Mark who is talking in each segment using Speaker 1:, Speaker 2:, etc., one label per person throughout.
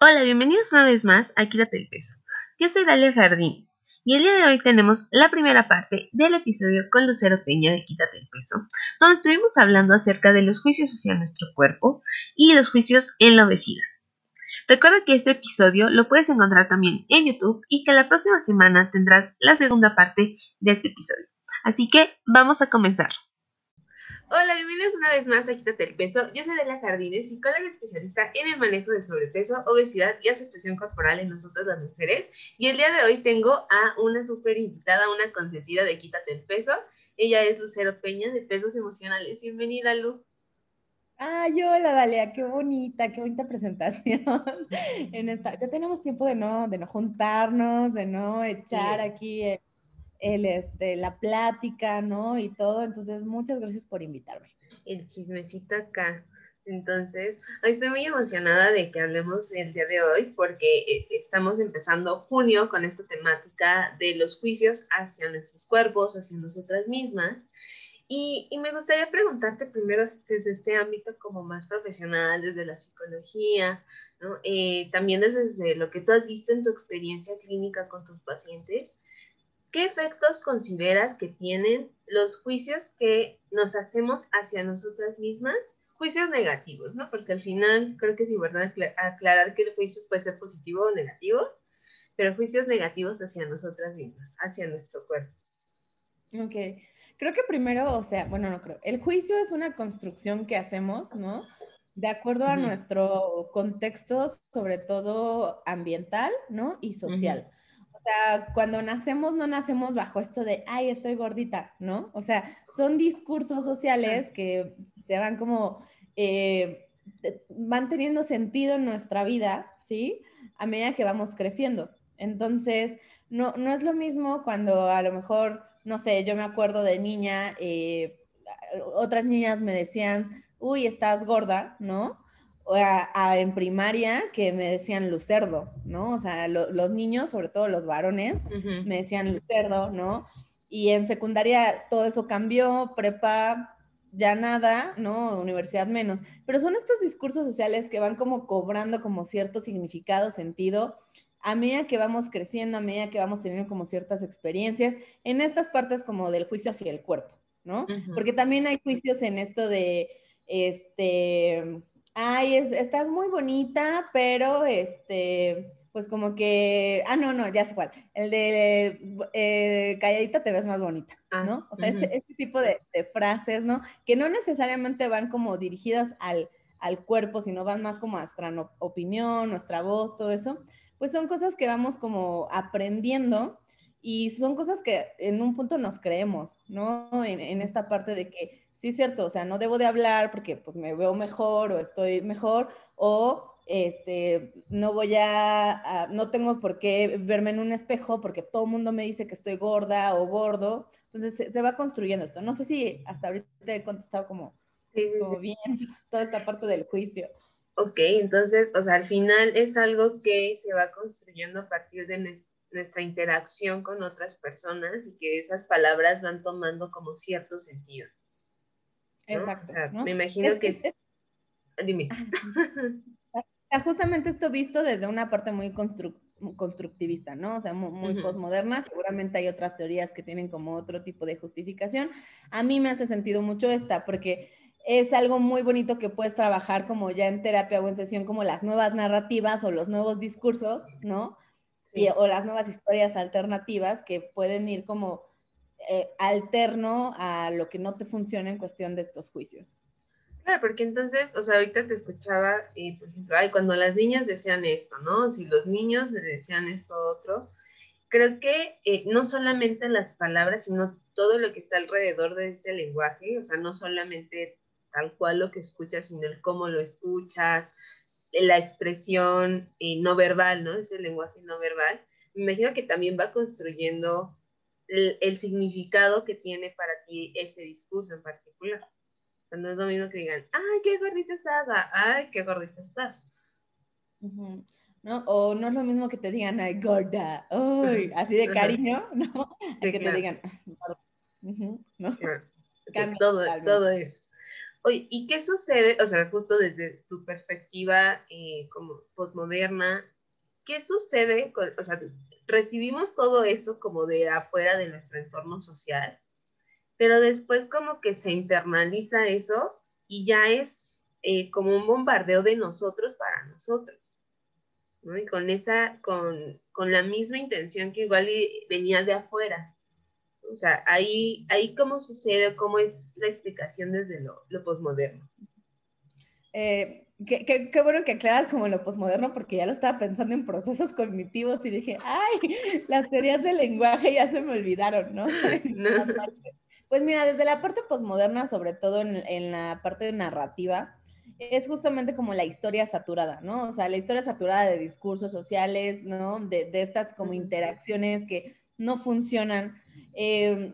Speaker 1: Hola, bienvenidos una vez más a Quítate el Peso. Yo soy Dalia Jardines y el día de hoy tenemos la primera parte del episodio con Lucero Peña de Quítate el Peso, donde estuvimos hablando acerca de los juicios hacia nuestro cuerpo y los juicios en la obesidad. Recuerda que este episodio lo puedes encontrar también en YouTube y que la próxima semana tendrás la segunda parte de este episodio. Así que vamos a comenzar. Hola, bienvenidos una vez más a Quítate el Peso. Yo soy Delia Jardines, psicóloga especialista en el manejo de sobrepeso, obesidad y aceptación corporal en nosotras las mujeres. Y el día de hoy tengo a una súper invitada, una consentida de Quítate el Peso. Ella es Lucero Peña de Pesos Emocionales. Bienvenida, Lu.
Speaker 2: Ay, hola, Dalia, qué bonita, qué bonita presentación. en esta, ya tenemos tiempo de no, de no juntarnos, de no echar aquí el el, este, la plática, ¿no? Y todo. Entonces, muchas gracias por invitarme.
Speaker 1: El chismecito acá. Entonces, estoy muy emocionada de que hablemos el día de hoy porque eh, estamos empezando junio con esta temática de los juicios hacia nuestros cuerpos, hacia nosotras mismas. Y, y, me gustaría preguntarte primero desde este ámbito como más profesional, desde la psicología, ¿no? Eh, también desde lo que tú has visto en tu experiencia clínica con tus pacientes, ¿Qué efectos consideras que tienen los juicios que nos hacemos hacia nosotras mismas? Juicios negativos, ¿no? Porque al final creo que es importante aclarar que el juicio puede ser positivo o negativo, pero juicios negativos hacia nosotras mismas, hacia nuestro cuerpo.
Speaker 2: Ok, creo que primero, o sea, bueno, no creo, el juicio es una construcción que hacemos, ¿no? De acuerdo a nuestro contexto, sobre todo ambiental, ¿no? Y social sea, cuando nacemos no nacemos bajo esto de, ay, estoy gordita, ¿no? O sea, son discursos sociales que se van como, eh, van teniendo sentido en nuestra vida, ¿sí? A medida que vamos creciendo. Entonces, no, no es lo mismo cuando a lo mejor, no sé, yo me acuerdo de niña, eh, otras niñas me decían, uy, estás gorda, ¿no? A, en primaria que me decían lucerdo, ¿no? O sea, los niños, sobre todo los varones, me decían lucerdo, ¿no? Y en secundaria todo eso cambió, prepa ya nada, ¿no? Universidad menos. Pero son estos discursos sociales que van como cobrando como cierto significado, sentido, a medida que vamos creciendo, a medida que vamos teniendo como ciertas experiencias, en estas partes como del juicio hacia el cuerpo, ¿no? Porque también hay juicios en esto de, este, ay, estás muy bonita, pero este, pues como que, ah, no, no, ya sé cuál, el de eh, calladita te ves más bonita, ah, ¿no? O sea, este, este, tipo de, frases, ¿no? Que no necesariamente van como dirigidas al, al cuerpo, sino van más como a nuestra opinión, nuestra voz, todo eso, pues son cosas que vamos como aprendiendo y son cosas que en un punto nos creemos, ¿no? En, en esta parte de que sí es cierto, o sea, no debo de hablar porque pues me veo mejor o estoy mejor o este, no voy a, no tengo por qué verme en un espejo porque todo el mundo me dice que estoy gorda o gordo. Entonces se, va construyendo esto. No sé si hasta ahorita he contestado como, bien toda esta parte del juicio.
Speaker 1: Ok, entonces, o sea, al final es algo que se va construyendo a partir de nuestra interacción con otras personas y que esas palabras van tomando como cierto sentido.
Speaker 2: Exacto.
Speaker 1: Me imagino que... Es, Dime.
Speaker 2: justamente esto visto desde una parte muy constructivista, ¿no? O sea, muy, postmoderna. Seguramente hay otras teorías que tienen como otro tipo de justificación. A mí me hace sentido mucho esta, porque es algo muy bonito que puedes trabajar como ya en terapia o en sesión, como las nuevas narrativas o los nuevos discursos, ¿no? o las nuevas historias alternativas que pueden ir como eh, alterno a lo que no te funciona en cuestión de estos juicios.
Speaker 1: Claro, porque entonces, o sea, ahorita te escuchaba, y por ejemplo, ay, cuando las niñas decían esto, ¿no? Si los niños decían esto otro, creo que eh, no solamente las palabras, sino todo lo que está alrededor de ese lenguaje, o sea, no solamente tal cual lo que escuchas, sino el cómo lo escuchas, la expresión eh, no verbal, ¿no? Ese lenguaje no verbal. Me imagino que también va construyendo el, significado que tiene para ti ese discurso en particular. no es lo mismo que digan, ay, qué gordita estás, ay, qué gordita estás.
Speaker 2: ¿No? O no es lo mismo que te digan, ay, gorda, uy, así de cariño, ¿no? que te digan,
Speaker 1: todo, todo eso. Oye, ¿y qué sucede? O sea, justo desde tu perspectiva eh, como posmoderna, ¿qué sucede? Con, o sea, recibimos todo eso como de afuera de nuestro entorno social, pero después como que se internaliza eso y ya es eh, como un bombardeo de nosotros para nosotros. ¿no? Y con esa, con, con la misma intención que igual venía de afuera. O sea, ahí, ahí cómo sucede, cómo es la explicación desde lo, lo posmoderno.
Speaker 2: Eh, qué, qué, bueno que aclaras como lo posmoderno, porque ya lo estaba pensando en procesos cognitivos y dije, ay, las teorías del lenguaje ya se me olvidaron, ¿no? Pues mira, desde la parte posmoderna, sobre todo en, en la parte narrativa, es justamente como la historia saturada, ¿no? O sea, la historia saturada de discursos sociales, ¿no? De, de estas como interacciones que no funcionan. Eh,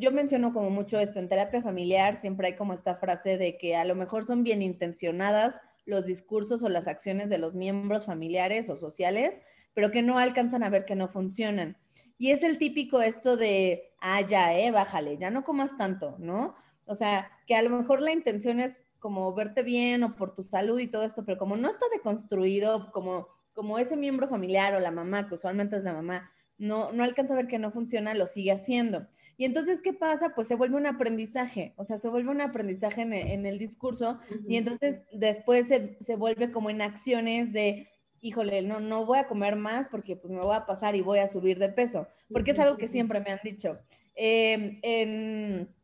Speaker 2: yo menciono como mucho esto, en terapia familiar siempre hay como esta frase de que a lo mejor son bien intencionadas los discursos o las acciones de los miembros familiares o sociales, pero que no alcanzan a ver que no funcionan. Y es el típico esto de, ah, ya, eh, bájale, ya no comas tanto, ¿no? O sea, que a lo mejor la intención es como verte bien o por tu salud y todo esto, pero como no está deconstruido, como, como ese miembro familiar o la mamá, que usualmente es la mamá, no, no alcanza a ver que no funciona, lo sigue haciendo. Y entonces, ¿qué pasa? Pues se vuelve un aprendizaje, o sea, se vuelve un aprendizaje en, el discurso y entonces después se, se, vuelve como en acciones de, híjole, no, no voy a comer más porque pues me voy a pasar y voy a subir de peso, porque es algo que siempre me han dicho. Em, en,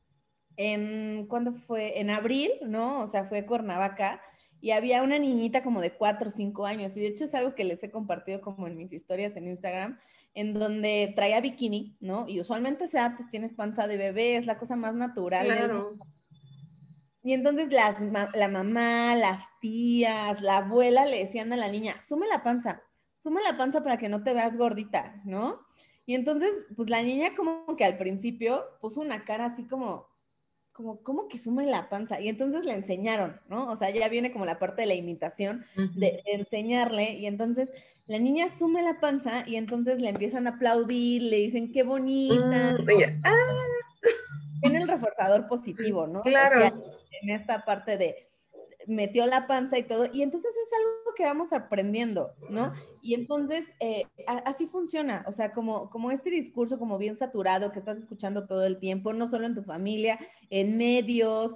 Speaker 2: en, ¿cuándo fue? En abril, ¿no? O sea, fue Cuernavaca y había una niñita como de 4 o 5 años y de hecho es algo que les he compartido como en mis historias en Instagram en donde traía bikini, ¿no? Y usualmente sea, pues tienes panza de bebé, es la cosa más natural. Claro. Y entonces las, la mamá, las tías, la abuela le decían a la niña, sume la panza, sume la panza para que no te veas gordita, ¿no? Y entonces, pues la niña como que al principio puso una cara así como, como, ¿cómo que sume la panza? Y entonces le enseñaron, ¿no? O sea, ya viene como la parte de la imitación, de, enseñarle, y entonces la niña sume la panza y entonces le empiezan a aplaudir, le dicen, qué bonita. Ah. Tiene el reforzador positivo, ¿no?
Speaker 1: Claro.
Speaker 2: en esta parte de, metió la panza y todo, y entonces es algo que vamos aprendiendo, ¿no? Y entonces eh, así funciona, o sea, como, como este discurso como bien saturado que estás escuchando todo el tiempo, no solo en tu familia, en medios,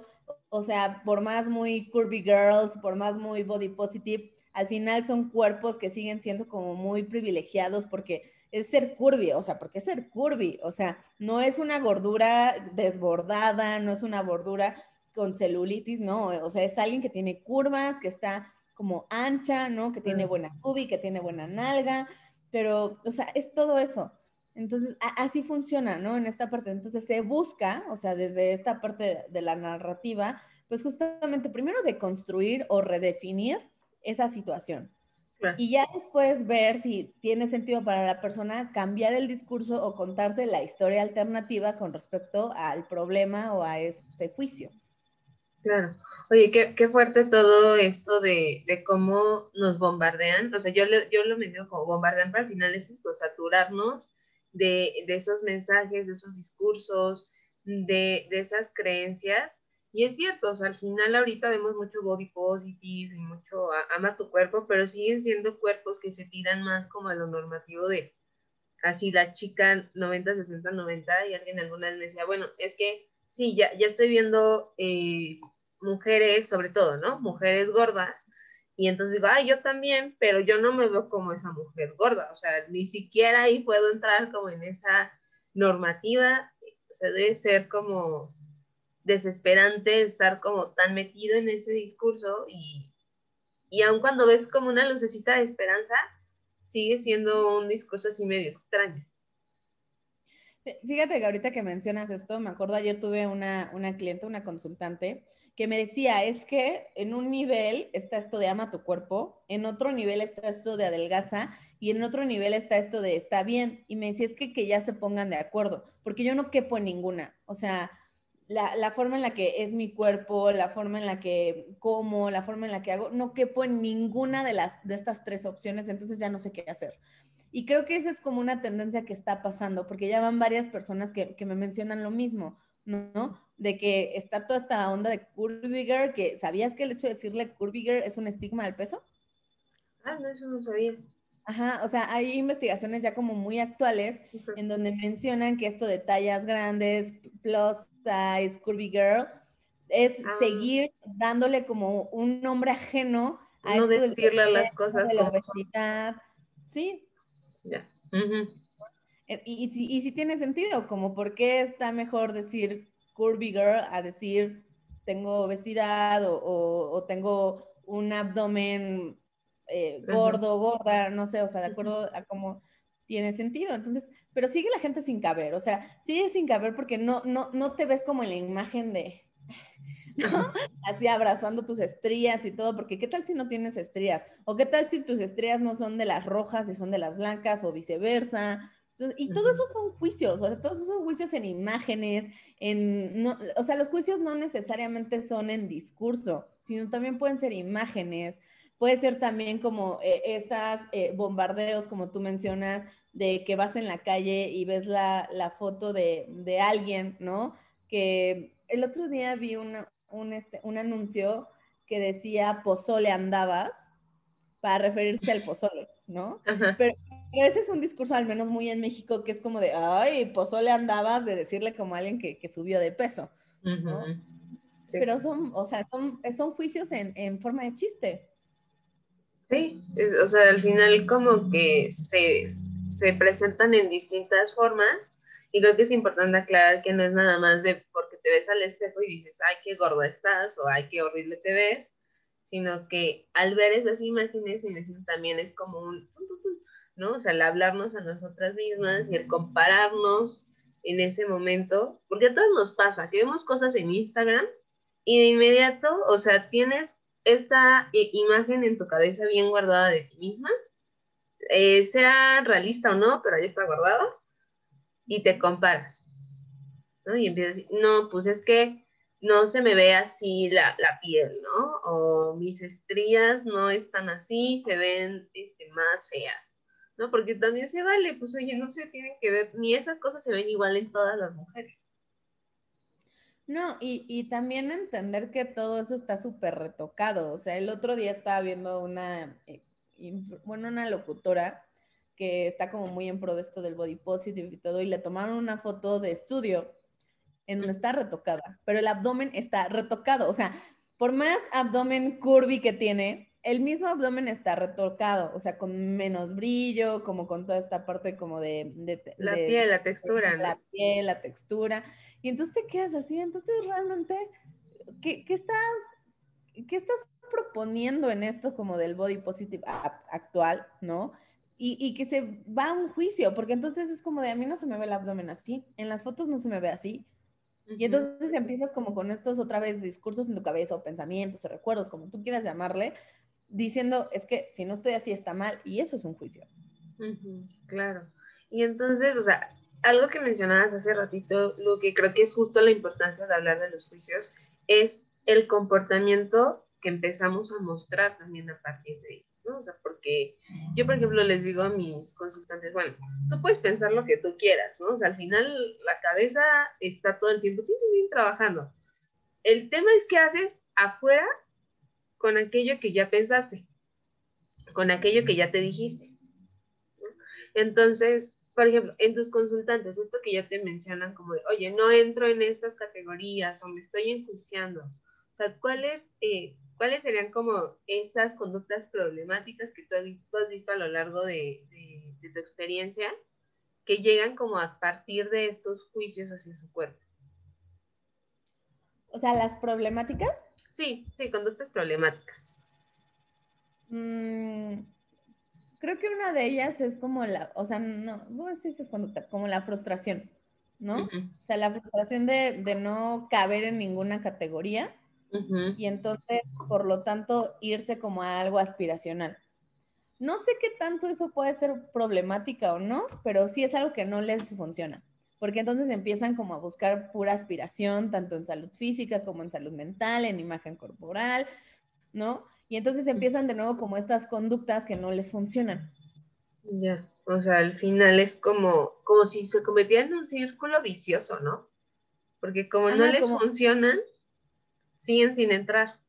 Speaker 2: o sea, por más muy curvy girls, por más muy body positive, al final son cuerpos que siguen siendo como muy privilegiados porque es ser curvy, o sea, porque es ser curvy, o sea, no es una gordura desbordada, no es una gordura con celulitis, ¿no? O sea, es alguien que tiene curvas, que está como ancha, ¿no? Que tiene buena cubi, que tiene buena nalga, pero, o sea, es todo eso. Entonces, así funciona, ¿no? En esta parte. Entonces, se busca, o sea, desde esta parte de, la narrativa, pues justamente primero de construir o redefinir esa situación. Y ya después ver si tiene sentido para la persona cambiar el discurso o contarse la historia alternativa con respecto al problema o a este juicio.
Speaker 1: Claro. Oye, qué, qué fuerte todo esto de, de, cómo nos bombardean. O sea, yo, yo lo medio como bombardean, pero al final es esto, saturarnos de, de esos mensajes, de esos discursos, de, de, esas creencias. Y es cierto, o sea, al final ahorita vemos mucho body positive y mucho ama tu cuerpo, pero siguen siendo cuerpos que se tiran más como a lo normativo de así la chica 90, 60, 90 y alguien alguna vez me decía, bueno, es que sí, ya, ya estoy viendo eh, mujeres, sobre todo, ¿no? Mujeres gordas. Y entonces digo, ay, yo también, pero yo no me veo como esa mujer gorda. O sea, ni siquiera ahí puedo entrar como en esa normativa. O sea, debe ser como desesperante estar como tan metido en ese discurso y, y aun cuando ves como una lucecita de esperanza, sigue siendo un discurso así medio extraño.
Speaker 2: Fíjate que ahorita que mencionas esto, me acuerdo ayer tuve una, una cliente, una consultante, que me decía, es que en un nivel está esto de ama tu cuerpo, en otro nivel está esto de adelgaza y en otro nivel está esto de está bien. Y me decía, es que, que ya se pongan de acuerdo, porque yo no quepo en ninguna. O sea, la, la, forma en la que es mi cuerpo, la forma en la que como, la forma en la que hago, no quepo en ninguna de, las, de estas tres opciones, entonces ya no sé qué hacer. Y creo que esa es como una tendencia que está pasando, porque ya van varias personas que, que me mencionan lo mismo. ¿No? De que está toda esta onda de curviger, que ¿sabías que el hecho de decirle curviger es un estigma del peso?
Speaker 1: Ah, no, eso no sabía.
Speaker 2: Ajá, o sea, hay investigaciones ya como muy actuales en donde mencionan que esto de tallas grandes, plus size, curvy girl, es ah. seguir dándole como un nombre ajeno
Speaker 1: a no decirle las cosas
Speaker 2: de la obesidad. Sí. Ya. Y, y, si tiene sentido, como por qué está mejor decir curvy girl a decir tengo obesidad o, o tengo un abdomen eh, gordo, gorda, no sé, o sea, de acuerdo a cómo tiene sentido. Entonces, pero sigue la gente sin caber, o sea, sigue sin caber porque no, no, no te ves como en la imagen de, ¿no? Así abrazando tus estrías y todo, porque ¿qué tal si no tienes estrías? ¿O qué tal si tus estrías no son de las rojas y son de las blancas o viceversa? Y todo eso son juicios, o sea, todos esos son juicios en imágenes, en, no, o sea, los juicios no necesariamente son en discurso, sino también pueden ser imágenes, Puede ser también como eh, estas eh, bombardeos, como tú mencionas, de que vas en la calle y ves la, foto de, alguien, ¿no? Que el otro día vi un, este, un anuncio que decía pozole andabas para referirse al pozole, ¿no? Pero, ese es un discurso, al menos muy en México, que es como de, ay, pozole andabas, de decirle como a alguien que, subió de peso, ¿no? Pero son, o sea, son, son juicios en, en forma de chiste.
Speaker 1: Sí, o sea, al final como que se, se presentan en distintas formas y creo que es importante aclarar que no es nada más de porque te ves al espejo y dices, ay, qué gorda estás o ay, qué horrible te ves, sino que al ver esas imágenes, también es como un, ¿no? O sea, el hablarnos a nosotras mismas y el compararnos en ese momento, porque a todos nos pasa, que vemos cosas en Instagram y de inmediato, o sea, tienes esta imagen en tu cabeza bien guardada de ti misma, eh, sea realista o no, pero ahí está guardada, y te comparas. ¿no? Y empiezas a decir, no, pues es que no se me ve así la, piel, ¿no? O mis estrías no están así, se ven este, más feas, ¿no? Porque también se vale, pues oye, no se tienen que ver, ni esas cosas se ven igual en todas las mujeres.
Speaker 2: No, y, también entender que todo eso está súper retocado. O sea, el otro día estaba viendo una, eh, bueno, una locutora que está como muy en pro de esto del body positive y todo, y le tomaron una foto de estudio en donde está retocada, pero el abdomen está retocado. O sea, por más abdomen curvy que tiene, el mismo abdomen está retocado, o sea, con menos brillo, como con toda esta parte como de...
Speaker 1: la piel, la textura.
Speaker 2: La piel, la textura. Y entonces te quedas así, entonces realmente, ¿qué, estás, qué estás proponiendo en esto como del body positive actual, no? Y, que se va a un juicio, porque entonces es como de a mí no se me ve el abdomen así, en las fotos no se me ve así. Y entonces empiezas como con estos otra vez discursos en tu cabeza o pensamientos o recuerdos, como tú quieras llamarle, diciendo es que si no estoy así está mal y eso es un juicio.
Speaker 1: claro. Y entonces, o sea, algo que mencionabas hace ratito, lo que creo que es justo la importancia de hablar de los juicios, es el comportamiento que empezamos a mostrar también a partir de ahí, ¿no? O sea, porque yo, por ejemplo, les digo a mis consultantes, bueno, tú puedes pensar lo que tú quieras, ¿no? O sea, al final la cabeza está todo el tiempo trabajando. El tema es qué haces afuera con aquello que ya pensaste, con aquello que ya te dijiste. Entonces, por ejemplo, en tus consultantes, esto que ya te mencionan como de, oye, no entro en estas categorías o me estoy enjuiciando. O sea, ¿cuáles, eh, ¿cuáles serían como esas conductas problemáticas que tú has visto a lo largo de, tu experiencia que llegan como a partir de estos juicios hacia su cuerpo?
Speaker 2: O sea, las problemáticas.
Speaker 1: Sí, sí, conductas problemáticas.
Speaker 2: Mm, creo que una de ellas es como la, o sea, no, no sé si es conducta, como la frustración, ¿no? O sea, la frustración de, no caber en ninguna categoría y entonces, por lo tanto, irse como a algo aspiracional. No sé qué tanto eso puede ser problemática o no, pero sí es algo que no les funciona, porque entonces empiezan como a buscar pura aspiración, tanto en salud física como en salud mental, en imagen corporal, ¿no? Y entonces empiezan de nuevo como estas conductas que no les funcionan.
Speaker 1: Ya, o sea, al final es como, como si se convirtiera en un círculo vicioso, ¿no? porque como no les funcionan, siguen sin entrar.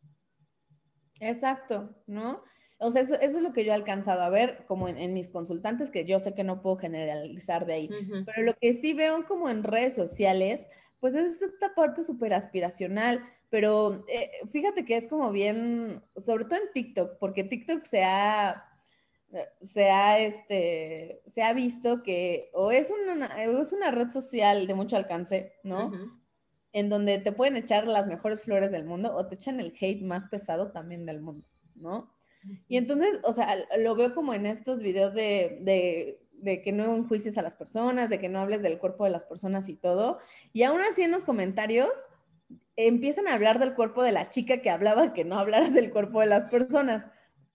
Speaker 2: Exacto, ¿no? O sea, eso, es lo que yo he alcanzado a ver como en, mis consultantes, que yo sé que no puedo generalizar de ahí, pero lo que sí veo como en redes sociales, pues es esta parte súper aspiracional, pero eh, fíjate que es como bien, sobre todo en TikTok, porque TikTok se ha, se ha, este, se ha visto que o es una, es una red social de mucho alcance, ¿no? En donde te pueden echar las mejores flores del mundo o te echan el hate más pesado también del mundo, ¿no? Y entonces, o sea, lo veo como en estos videos de, de, de, que no enjuicies a las personas, de que no hables del cuerpo de las personas y todo. Y aún así en los comentarios empiezan a hablar del cuerpo de la chica que hablaba que no hablaras del cuerpo de las personas,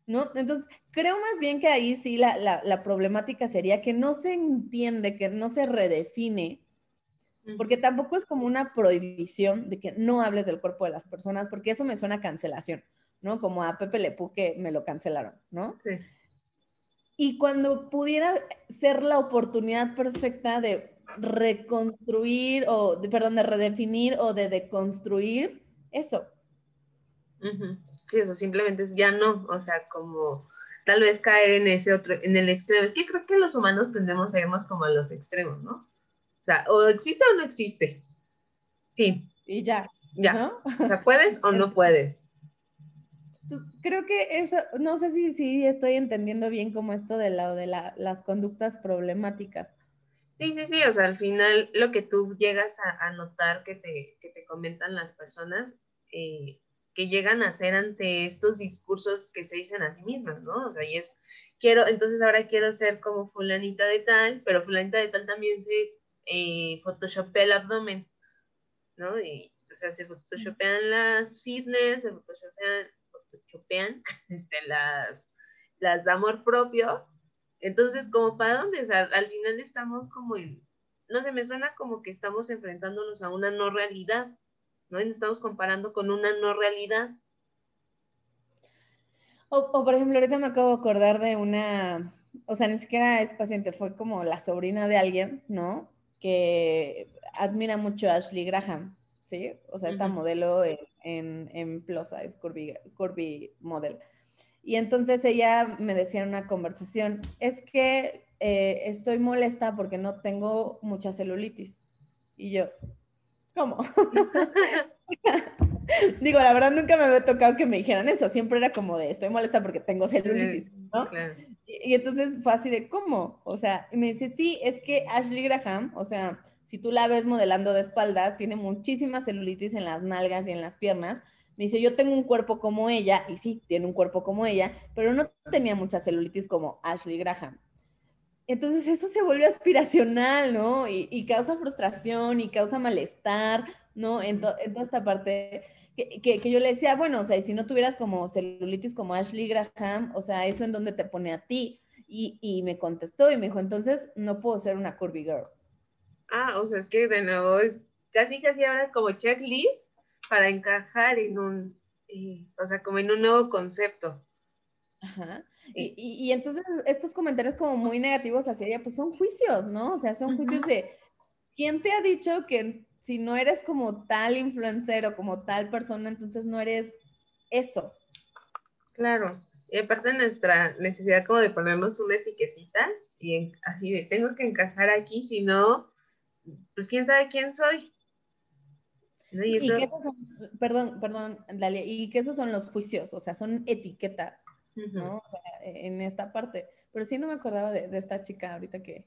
Speaker 2: ¿no? Entonces, creo más bien que ahí sí la, la, problemática sería que no se entiende, que no se redefine, porque tampoco es como una prohibición de que no hables del cuerpo de las personas, porque eso me suena a cancelación, ¿no? Como a Pepe Lepú que me lo cancelaron, ¿no? Sí. Y cuando pudiera ser la oportunidad perfecta de reconstruir o, perdón, de redefinir o de deconstruir eso.
Speaker 1: Sí, eso simplemente es ya no, o sea, como tal vez caer en ese otro, en el extremo. Es que creo que los humanos tendemos a irnos como a los extremos, ¿no? O sea, o existe o no existe. Sí.
Speaker 2: Y ya.
Speaker 1: Ya. O sea, puedes o no puedes.
Speaker 2: Creo que eso, no sé si, si estoy entendiendo bien como esto de, la, de la, las conductas problemáticas.
Speaker 1: Sí, sí, sí, o sea, al final lo que tú llegas a, notar que te, que te, comentan las personas, eh, que llegan a hacer ante estos discursos que se dicen a sí mismas, ¿no? O sea, y es, quiero, entonces ahora quiero ser como fulanita de tal, pero fulanita de tal también se eh, photoshopea el abdomen, ¿no? Y, o sea, se photoshopean las fitness, se photoshopean, photoshopean este, las, las de amor propio, entonces, como para dónde, o al final estamos como en, no sé, me suena como que estamos enfrentándonos a una no realidad, ¿no? Y nos estamos comparando con una no realidad.
Speaker 2: O, por ejemplo, ahorita me acabo de acordar de una, o sea, ni siquiera es paciente, fue como la sobrina de alguien, ¿no? Que admira mucho a Ashley Graham, ¿sí? O sea, esta modelo en, en, en Plaza, es Curvy, Curvy Model. Y entonces ella me decía en una conversación, es que eh, estoy molesta porque no tengo mucha celulitis. Y yo, ¿cómo? Digo, la verdad nunca me había tocado que me dijeran eso, siempre era como de, estoy molesta porque tengo celulitis, ¿no? Y, y, entonces fue así de, ¿cómo? O sea, me dice, sí, es que Ashley Graham, o sea, si tú la ves modelando de espaldas, tiene muchísima celulitis en las nalgas y en las piernas, me dice, yo tengo un cuerpo como ella, y sí, tiene un cuerpo como ella, pero no tenía mucha celulitis como Ashley Graham. Entonces eso se vuelve aspiracional, ¿no? Y, causa frustración y causa malestar, ¿no? En, toda esta parte que, que, yo le decía, bueno, o sea, si no tuvieras como celulitis como Ashley Graham, o sea, eso en donde te pone a ti. Y, y me contestó y me dijo, entonces no puedo ser una curvy girl.
Speaker 1: Ah, o sea, es que de nuevo es casi casi ahora como checklist para encajar en un, o sea, como en un nuevo concepto.
Speaker 2: Ajá. Y, y, entonces estos comentarios como muy negativos hacia ella, pues son juicios, ¿no? O sea, son juicios de, ¿quién te ha dicho que si no eres como tal influencer o como tal persona, entonces no eres eso?
Speaker 1: Claro. Y aparte nuestra necesidad como de ponernos una etiquetita y así de, tengo que encajar aquí, si no, pues quién sabe quién soy.
Speaker 2: Y, que esos son, perdón, perdón, Dalia, y que esos son los juicios, o sea, son etiquetas, ¿no? O sea, e, en esta parte. Pero sí no me acordaba de, esta chica ahorita que...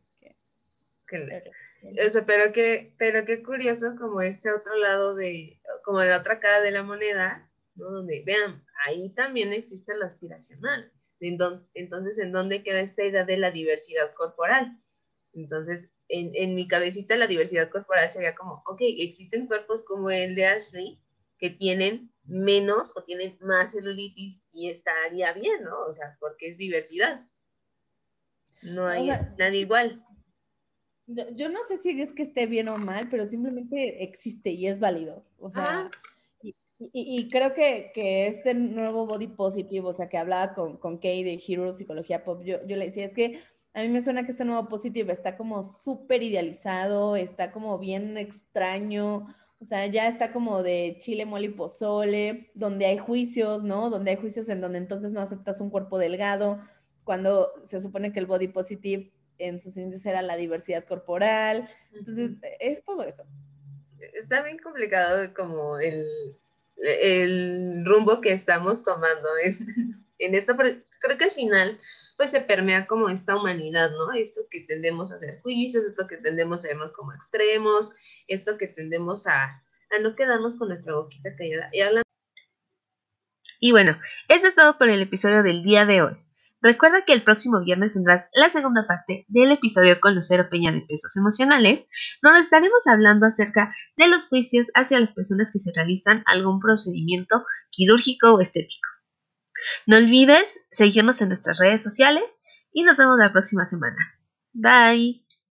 Speaker 1: o sea, pero que, pero qué curioso como este otro lado de, como la otra cara de la moneda, ¿no? Donde, vean, ahí también existe lo aspiracional. Entonces, ¿en dónde queda esta idea de la diversidad corporal? Entonces, en, mi cabecita la diversidad corporal sería como, ok, existen cuerpos como el de Ashley que tienen menos o tienen más celulitis y estaría bien, ¿no? O sea, porque es diversidad. No hay nadie igual.
Speaker 2: Yo no sé si es que esté bien o mal, pero simplemente existe y es válido. O sea, y, creo que, que, este nuevo body positive, o sea, que hablaba con, con Kay de Hero Psicología Pop, yo, yo le decía, es que a mí me suena que este nuevo positivo está como súper idealizado, está como bien extraño, O sea, ya está como de chile, mole y pozole, donde hay juicios, ¿no? Donde hay juicios en donde entonces no aceptas un cuerpo delgado, cuando se supone que el body positive en sus índices era la diversidad corporal. Entonces, es todo eso.
Speaker 1: Está bien complicado como el, el rumbo que estamos tomando en, en esto, pero creo que al final pues se permea como esta humanidad, ¿no? Esto que tendemos a hacer juicios, esto que tendemos a vernos como extremos, esto que tendemos a, a no quedarnos con nuestra boquita callada. Y, y bueno, eso es todo por el episodio del día de hoy. Recuerda que el próximo viernes tendrás la segunda parte del episodio con Lucero Peña de Pesos Emocionales, donde estaremos hablando acerca de los juicios hacia las personas que se realizan algún procedimiento quirúrgico o estético. No olvides seguirnos en nuestras redes sociales y nos vemos la próxima semana. Bye.